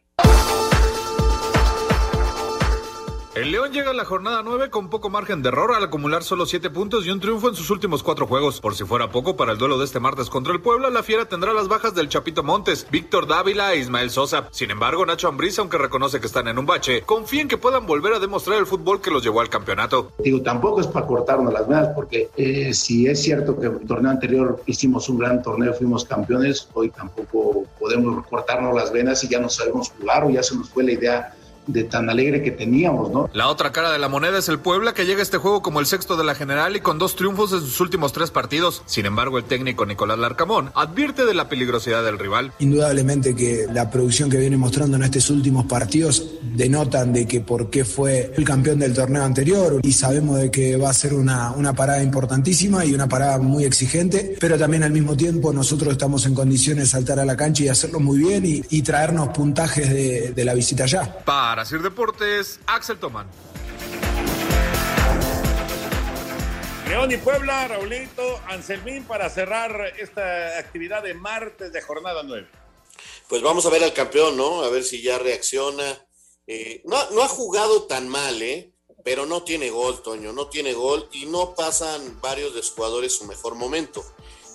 El León llega a la jornada 9 con poco margen de error al acumular solo 7 puntos y un triunfo en sus últimos 4 juegos. Por si fuera poco, para el duelo de este martes contra el Puebla, la Fiera tendrá las bajas del Chapito Montes, Víctor Dávila e Ismael Sosa. Sin embargo, Nacho Ambriz, aunque reconoce que están en un bache, confía en que puedan volver a demostrar el fútbol que los llevó al campeonato. Digo, tampoco es para cortarnos las venas, porque eh, si es cierto que el torneo anterior hicimos un gran torneo, fuimos campeones, hoy tampoco podemos cortarnos las venas y ya no sabemos jugar o ya se nos fue la idea de tan alegre que teníamos, ¿no? La otra cara de la moneda es el Puebla, que llega a este juego como el sexto de la general y con dos triunfos en sus últimos tres partidos. Sin embargo, el técnico Nicolás Larcamón advierte de la peligrosidad del rival. Indudablemente que la producción que viene mostrando en estos últimos partidos denotan de que por qué fue el campeón del torneo anterior y sabemos de que va a ser una, una parada importantísima y una parada muy exigente, pero también al mismo tiempo nosotros estamos en condiciones de saltar a la cancha y hacerlo muy bien y, traernos puntajes de, de la visita allá. Para Sir Deportes, Axel Tomán. León y Puebla, Raulito, Anselmín, para cerrar esta actividad de martes de jornada 9. Pues vamos a ver al campeón, ¿no? A ver si ya reacciona. Eh, no, no ha jugado tan mal, ¿eh? Pero no tiene gol, Toño, no tiene gol y no pasan varios de sus jugadores su mejor momento.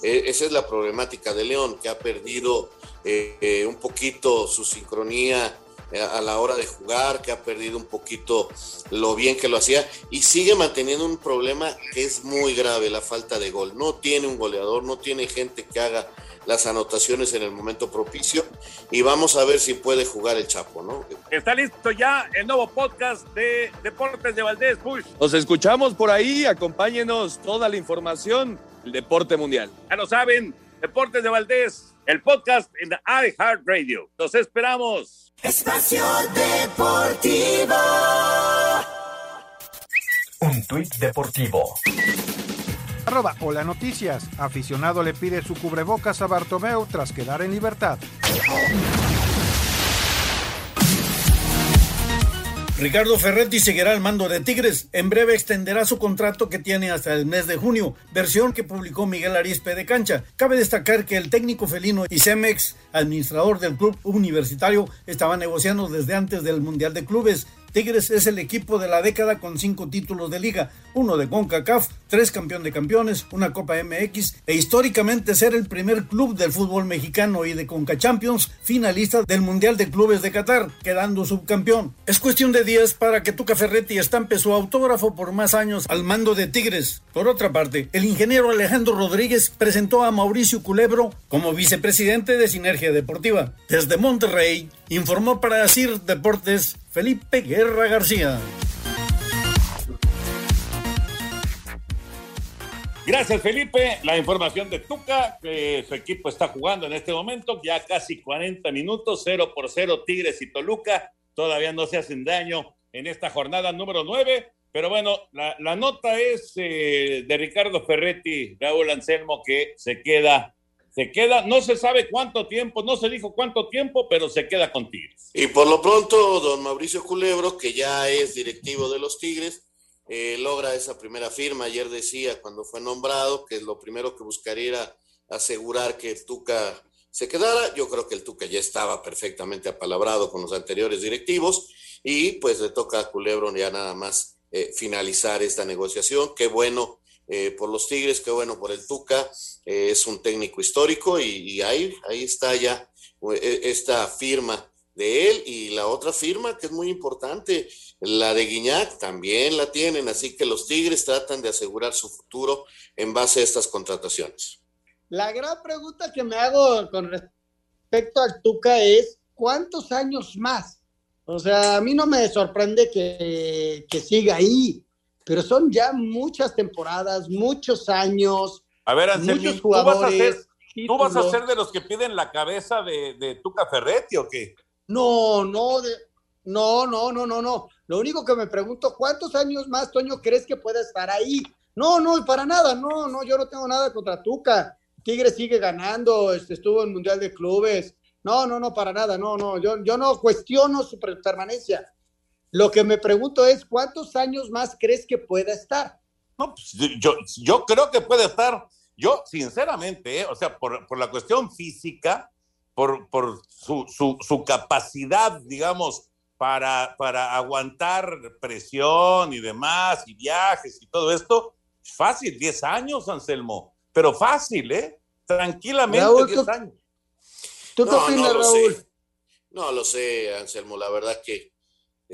Eh, esa es la problemática de León, que ha perdido eh, un poquito su sincronía a la hora de jugar, que ha perdido un poquito lo bien que lo hacía y sigue manteniendo un problema que es muy grave, la falta de gol. No tiene un goleador, no tiene gente que haga las anotaciones en el momento propicio y vamos a ver si puede jugar el Chapo, ¿no? Está listo ya el nuevo podcast de Deportes de Valdés Push. Nos escuchamos por ahí, acompáñenos toda la información, el deporte mundial. Ya lo saben, Deportes de Valdés, el podcast en iHeartRadio. Los esperamos. Espacio Deportivo. Un tuit deportivo. Arroba Hola Noticias. Aficionado le pide su cubrebocas a Bartomeu tras quedar en libertad. Ricardo Ferretti seguirá al mando de Tigres. En breve extenderá su contrato que tiene hasta el mes de junio, versión que publicó Miguel Arispe de Cancha. Cabe destacar que el técnico felino y Cemex, administrador del club universitario, estaban negociando desde antes del Mundial de Clubes. Tigres es el equipo de la década con cinco títulos de liga, uno de CONCACAF, tres campeón de campeones, una Copa MX e históricamente ser el primer club del fútbol mexicano y de CONCA Champions finalista del Mundial de Clubes de Qatar, quedando subcampeón. Es cuestión de días para que Tuca Ferretti estampe su autógrafo por más años al mando de Tigres. Por otra parte, el ingeniero Alejandro Rodríguez presentó a Mauricio Culebro como vicepresidente de Sinergia Deportiva. Desde Monterrey, informó para decir Deportes Felipe Guerra García. Gracias, Felipe. La información de Tuca, que su equipo está jugando en este momento, ya casi 40 minutos, 0 por 0, Tigres y Toluca. Todavía no se hacen daño en esta jornada número 9. Pero bueno, la, nota es eh, de Ricardo Ferretti, Raúl Anselmo, que se queda se queda, no se sabe cuánto tiempo, no se dijo cuánto tiempo, pero se queda con Tigres. Y por lo pronto, don Mauricio Culebro, que ya es directivo de los Tigres, eh, logra esa primera firma. Ayer decía, cuando fue nombrado, que lo primero que buscaría era asegurar que Tuca se quedara. Yo creo que el Tuca ya estaba perfectamente apalabrado con los anteriores directivos y pues le toca a Culebro ya nada más eh, finalizar esta negociación. Qué bueno eh, por los Tigres, qué bueno por el Tuca, eh, es un técnico histórico y, ahí, ahí está ya esta firma de él y la otra firma que es muy importante, la de Guiñac, también la tienen, así que los Tigres tratan de asegurar su futuro en base a estas contrataciones. La gran pregunta que me hago con respecto al Tuca es, ¿cuántos años más? O sea, a mí no me sorprende que, que siga ahí, pero son ya muchas temporadas, muchos años. A ver, muchos jugadores. ¿tú vas, a ser, de los que piden la cabeza de, de Tuca Ferretti o qué? No, no, de, no, no, no, no, no. Lo único que me pregunto, ¿cuántos años más, Toño, crees que pueda estar ahí? No, no, para nada, no, no, yo no tengo nada contra Tuca. Tigres sigue ganando, este, estuvo en Mundial de Clubes. No, no, no, para nada, no, no, yo, yo no cuestiono su permanencia. Lo que me pregunto es, ¿cuántos años más crees que pueda estar? No, pues, yo, yo creo que puede estar, yo sinceramente, ¿eh? o sea, por, por, la cuestión física, por, por su, su, su, capacidad, digamos, para, para aguantar presión y demás, y viajes y todo esto, fácil, 10 años, Anselmo, pero fácil, ¿eh? Tranquilamente, 10 años. ¿Tú qué no, opinas, no Raúl? Sé. No lo sé, Anselmo, la verdad que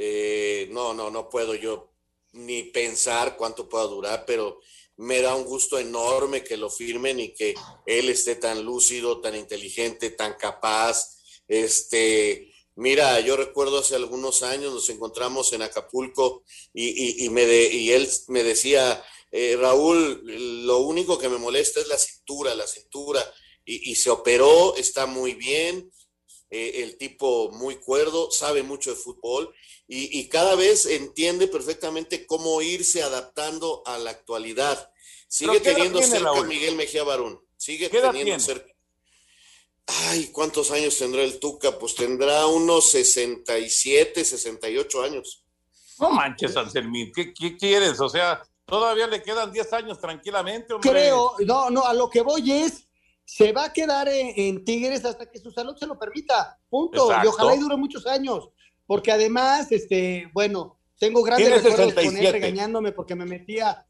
eh, no, no, no puedo yo ni pensar cuánto pueda durar, pero me da un gusto enorme que lo firmen y que él esté tan lúcido, tan inteligente, tan capaz. Este, mira, yo recuerdo hace algunos años nos encontramos en Acapulco y, y, me de, y él me decía, eh, Raúl, lo único que me molesta es la cintura, la cintura. Y, y se operó, está muy bien, eh, el tipo muy cuerdo, sabe mucho de fútbol y, y, cada vez entiende perfectamente cómo irse adaptando a la actualidad. Sigue teniendo tiene, cerca Raúl? Miguel Mejía Barón. Sigue teniendo cerca. Ay, ¿cuántos años tendrá el Tuca? Pues tendrá unos 67, 68 años. No manches, Anselmín, ¿qué, qué quieres? O sea, todavía le quedan 10 años tranquilamente, hombre. Creo, no, no, a lo que voy es, se va a quedar en, en Tigres hasta que su salud se lo permita, punto. Exacto. Y ojalá y dure muchos años porque además, este, bueno, tengo grandes recuerdos con él regañándome porque me metía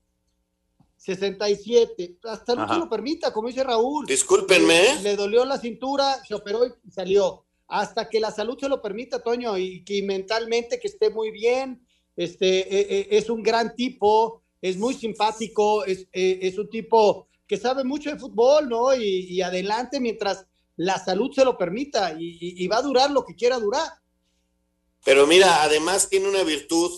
67. Hasta no se lo permita, como dice Raúl. Discúlpenme. Le, le, dolió la cintura, se operó y salió. Hasta que la salud se lo permita, Toño, y que mentalmente que esté muy bien. Este, eh, eh, es un gran tipo, es muy simpático, es, eh, es un tipo que sabe mucho de fútbol, ¿no? Y, adelante mientras la salud se lo permita y, va a durar lo que quiera durar. Pero mira, además tiene una virtud,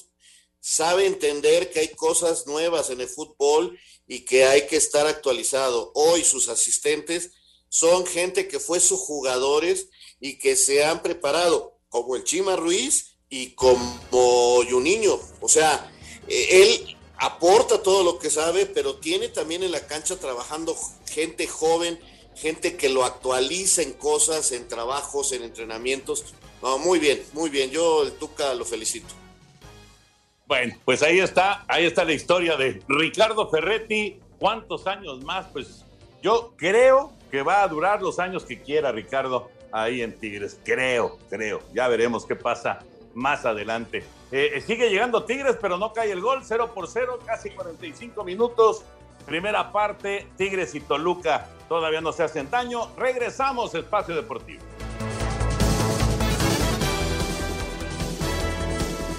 sabe entender que hay cosas nuevas en el fútbol y que hay que estar actualizado. Hoy sus asistentes son gente que fue sus jugadores y que se han preparado, como el Chima Ruiz y como Juninho. O sea, él aporta todo lo que sabe, pero tiene también en la cancha trabajando gente joven, gente que lo actualiza en cosas, en trabajos, en entrenamientos. Muy bien, muy bien. Yo el Tuca lo felicito. Bueno, pues ahí está, ahí está la historia de Ricardo Ferretti. ¿Cuántos años más? Pues yo creo que va a durar los años que quiera Ricardo ahí en Tigres. Creo, creo. Ya veremos qué pasa más adelante. Eh, sigue llegando Tigres, pero no cae el gol. 0 por 0, casi 45 minutos. Primera parte, Tigres y Toluca todavía no se hacen daño. Regresamos, Espacio Deportivo.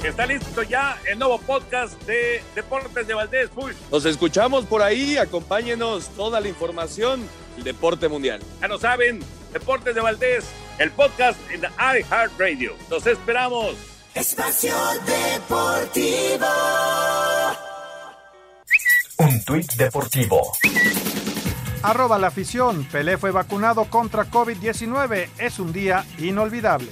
Está listo ya el nuevo podcast de Deportes de Valdés. Push. Nos escuchamos por ahí. Acompáñenos toda la información del deporte mundial. Ya lo saben, Deportes de Valdés, el podcast en iHeartRadio. Los esperamos. Espacio Deportivo. Un tuit deportivo. Arroba la afición. Pelé fue vacunado contra COVID-19. Es un día inolvidable.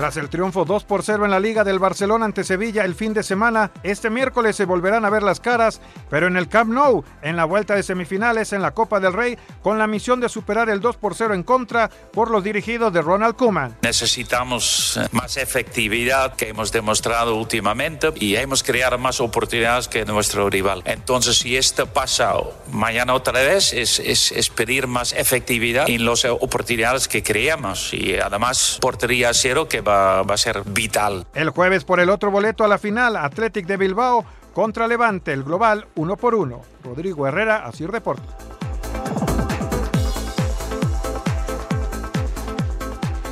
Tras el triunfo 2 por 0 en la Liga del Barcelona ante Sevilla el fin de semana, este miércoles se volverán a ver las caras, pero en el Camp Nou, en la vuelta de semifinales en la Copa del Rey, con la misión de superar el 2 por 0 en contra por los dirigidos de Ronald Koeman. Necesitamos eh, más efectividad que hemos demostrado últimamente y hemos creado más oportunidades que nuestro rival. Entonces, si esto pasa mañana otra vez, es, es, es pedir más efectividad en las oportunidades que creamos y además portería cero que va va, a ser vital. El jueves por el otro boleto a la final, Athletic de Bilbao contra Levante, el global uno por uno. Rodrigo Herrera, Asir Deportes.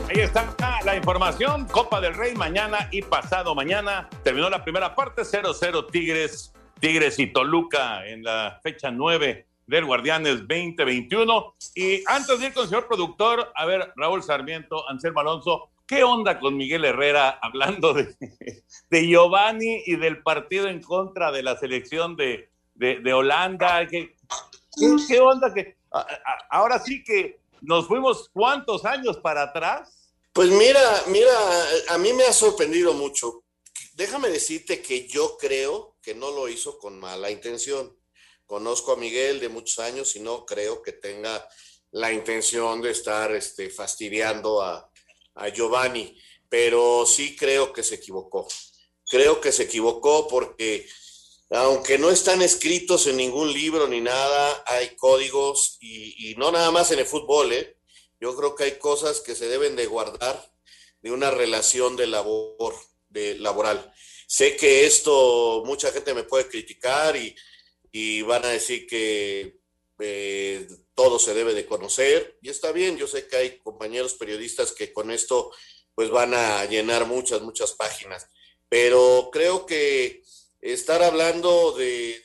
Ahí está la información. Copa del Rey mañana y pasado mañana. Terminó la primera parte 0-0 Tigres, Tigres y Toluca en la fecha 9 del Guardianes 2021. Y antes de ir con el señor productor, a ver, Raúl Sarmiento, Anselmo Alonso, ¿Qué onda con Miguel Herrera hablando de, Giovanni y del partido en contra de la selección de, de, Holanda? ¿Qué, ¿Qué, onda? que Ahora sí que nos fuimos cuántos años para atrás. Pues mira, mira, a mí me ha sorprendido mucho. Déjame decirte que yo creo que no lo hizo con mala intención. Conozco a Miguel de muchos años y no creo que tenga la intención de estar este, fastidiando a, a Giovanni, pero sí creo que se equivocó. Creo que se equivocó porque aunque no están escritos en ningún libro ni nada, hay códigos y, no nada más en el fútbol, ¿eh? yo creo que hay cosas que se deben de guardar de una relación de labor, de laboral. Sé que esto mucha gente me puede criticar y, van a decir que eh, todo se debe de conocer y está bien, yo sé que hay compañeros periodistas que con esto pues van a llenar muchas, muchas páginas, pero creo que estar hablando de,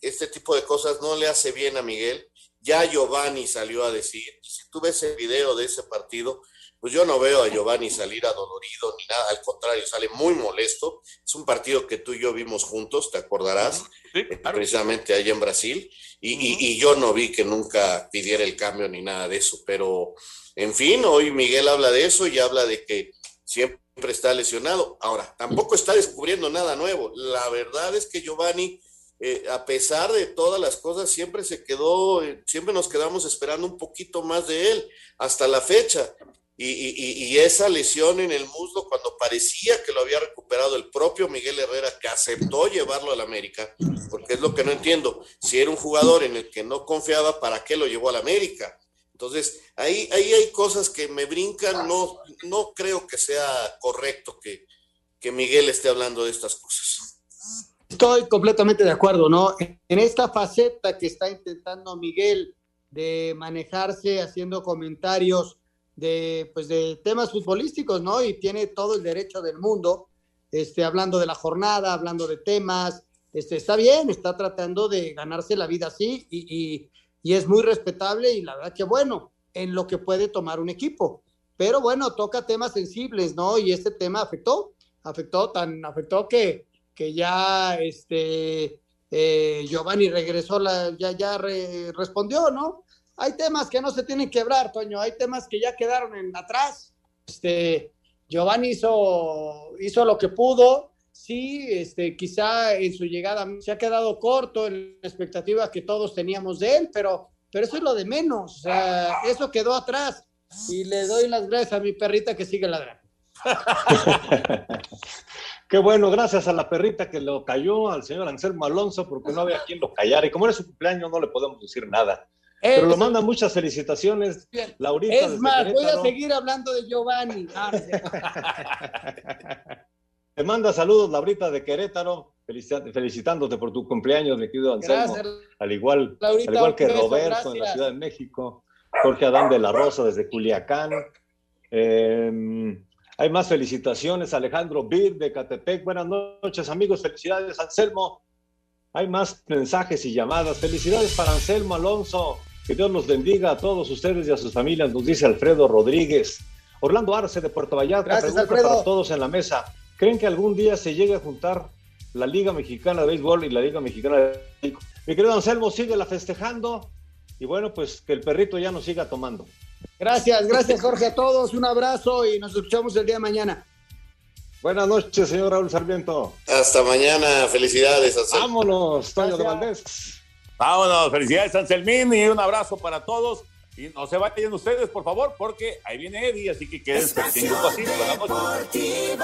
este tipo de cosas no le hace bien a Miguel. Ya Giovanni salió a decir, si tú ves el video de ese partido, pues yo no veo a Giovanni salir adolorido ni nada, al contrario, sale muy molesto. Es un partido que tú y yo vimos juntos, te acordarás, eh, precisamente allá en Brasil, y, yo no vi que nunca pidiera el cambio ni nada de eso, pero en fin, hoy Miguel habla de eso y habla de que siempre está lesionado. Ahora, tampoco está descubriendo nada nuevo. La verdad es que Giovanni... Eh, a pesar de todas las cosas, siempre se quedó, eh, siempre nos quedamos esperando un poquito más de él hasta la fecha. Y, esa lesión en el muslo, cuando parecía que lo había recuperado el propio Miguel Herrera, que aceptó llevarlo al América, porque es lo que no entiendo, si era un jugador en el que no confiaba, ¿para qué lo llevó al América? Entonces, ahí, ahí hay cosas que me brincan, no, no creo que sea correcto que, que Miguel esté hablando de estas cosas. Estoy completamente de acuerdo, ¿no? En esta faceta que está intentando Miguel de manejarse haciendo comentarios de, pues de temas futbolísticos, ¿no? Y tiene todo el derecho del mundo, este, hablando de la jornada, hablando de temas, este, está bien, está tratando de ganarse la vida así y, y, es muy respetable y la verdad que bueno, en lo que puede tomar un equipo. Pero bueno, toca temas sensibles, ¿no? Y este tema afectó, afectó tan, afectó que, que ya este, eh, Giovanni regresó, la, ya, ya respondió, ¿no? hay temas que no se tienen que quebrar, Toño, hay temas que ya quedaron en atrás. Este, Giovanni hizo, hizo lo que pudo, sí, este, quizá en su llegada se ha quedado corto en la expectativa que todos teníamos de él, pero, pero eso es lo de menos, o sea, eso quedó atrás. Y le doy las gracias a mi perrita que sigue ladrando. [laughs] Qué bueno, gracias a la perrita que lo cayó, al señor Anselmo Alonso, porque no había quien lo callara. Y como era su cumpleaños, no le podemos decir nada. Pero lo manda muchas felicitaciones, Laurita. Es más, voy a seguir hablando de Giovanni. [laughs] Te manda saludos, Laurita de Querétaro, felicitándote por tu cumpleaños, mi querido Anselmo. Al igual, al igual que Roberto en la Ciudad de México, Jorge Adán de la Rosa desde Culiacán. Em, hay más felicitaciones, Alejandro Bir de Catepec. Buenas noches, amigos. Felicidades, Anselmo. Hay más mensajes y llamadas. Felicidades para Anselmo Alonso. Que Dios los bendiga a todos ustedes y a sus familias, nos dice Alfredo Rodríguez. Orlando Arce de Puerto Vallarta, Gracias, pregunta para todos en la mesa. ¿Creen que algún día se llegue a juntar la Liga Mexicana de Béisbol y la Liga Mexicana de México? Mi querido Anselmo, sigue la festejando y bueno, pues que el perrito ya no siga tomando. Gracias, gracias Jorge a todos, un abrazo y nos escuchamos el día de mañana. Buenas noches, señor Raúl Sarmiento. Hasta mañana, felicidades. Vámonos, Toño de Valdés. Vámonos, felicidades, Anselmín, y un abrazo para todos. Y no se vayan ustedes, por favor, porque ahí viene Eddie, así que quédense. Buenas noches.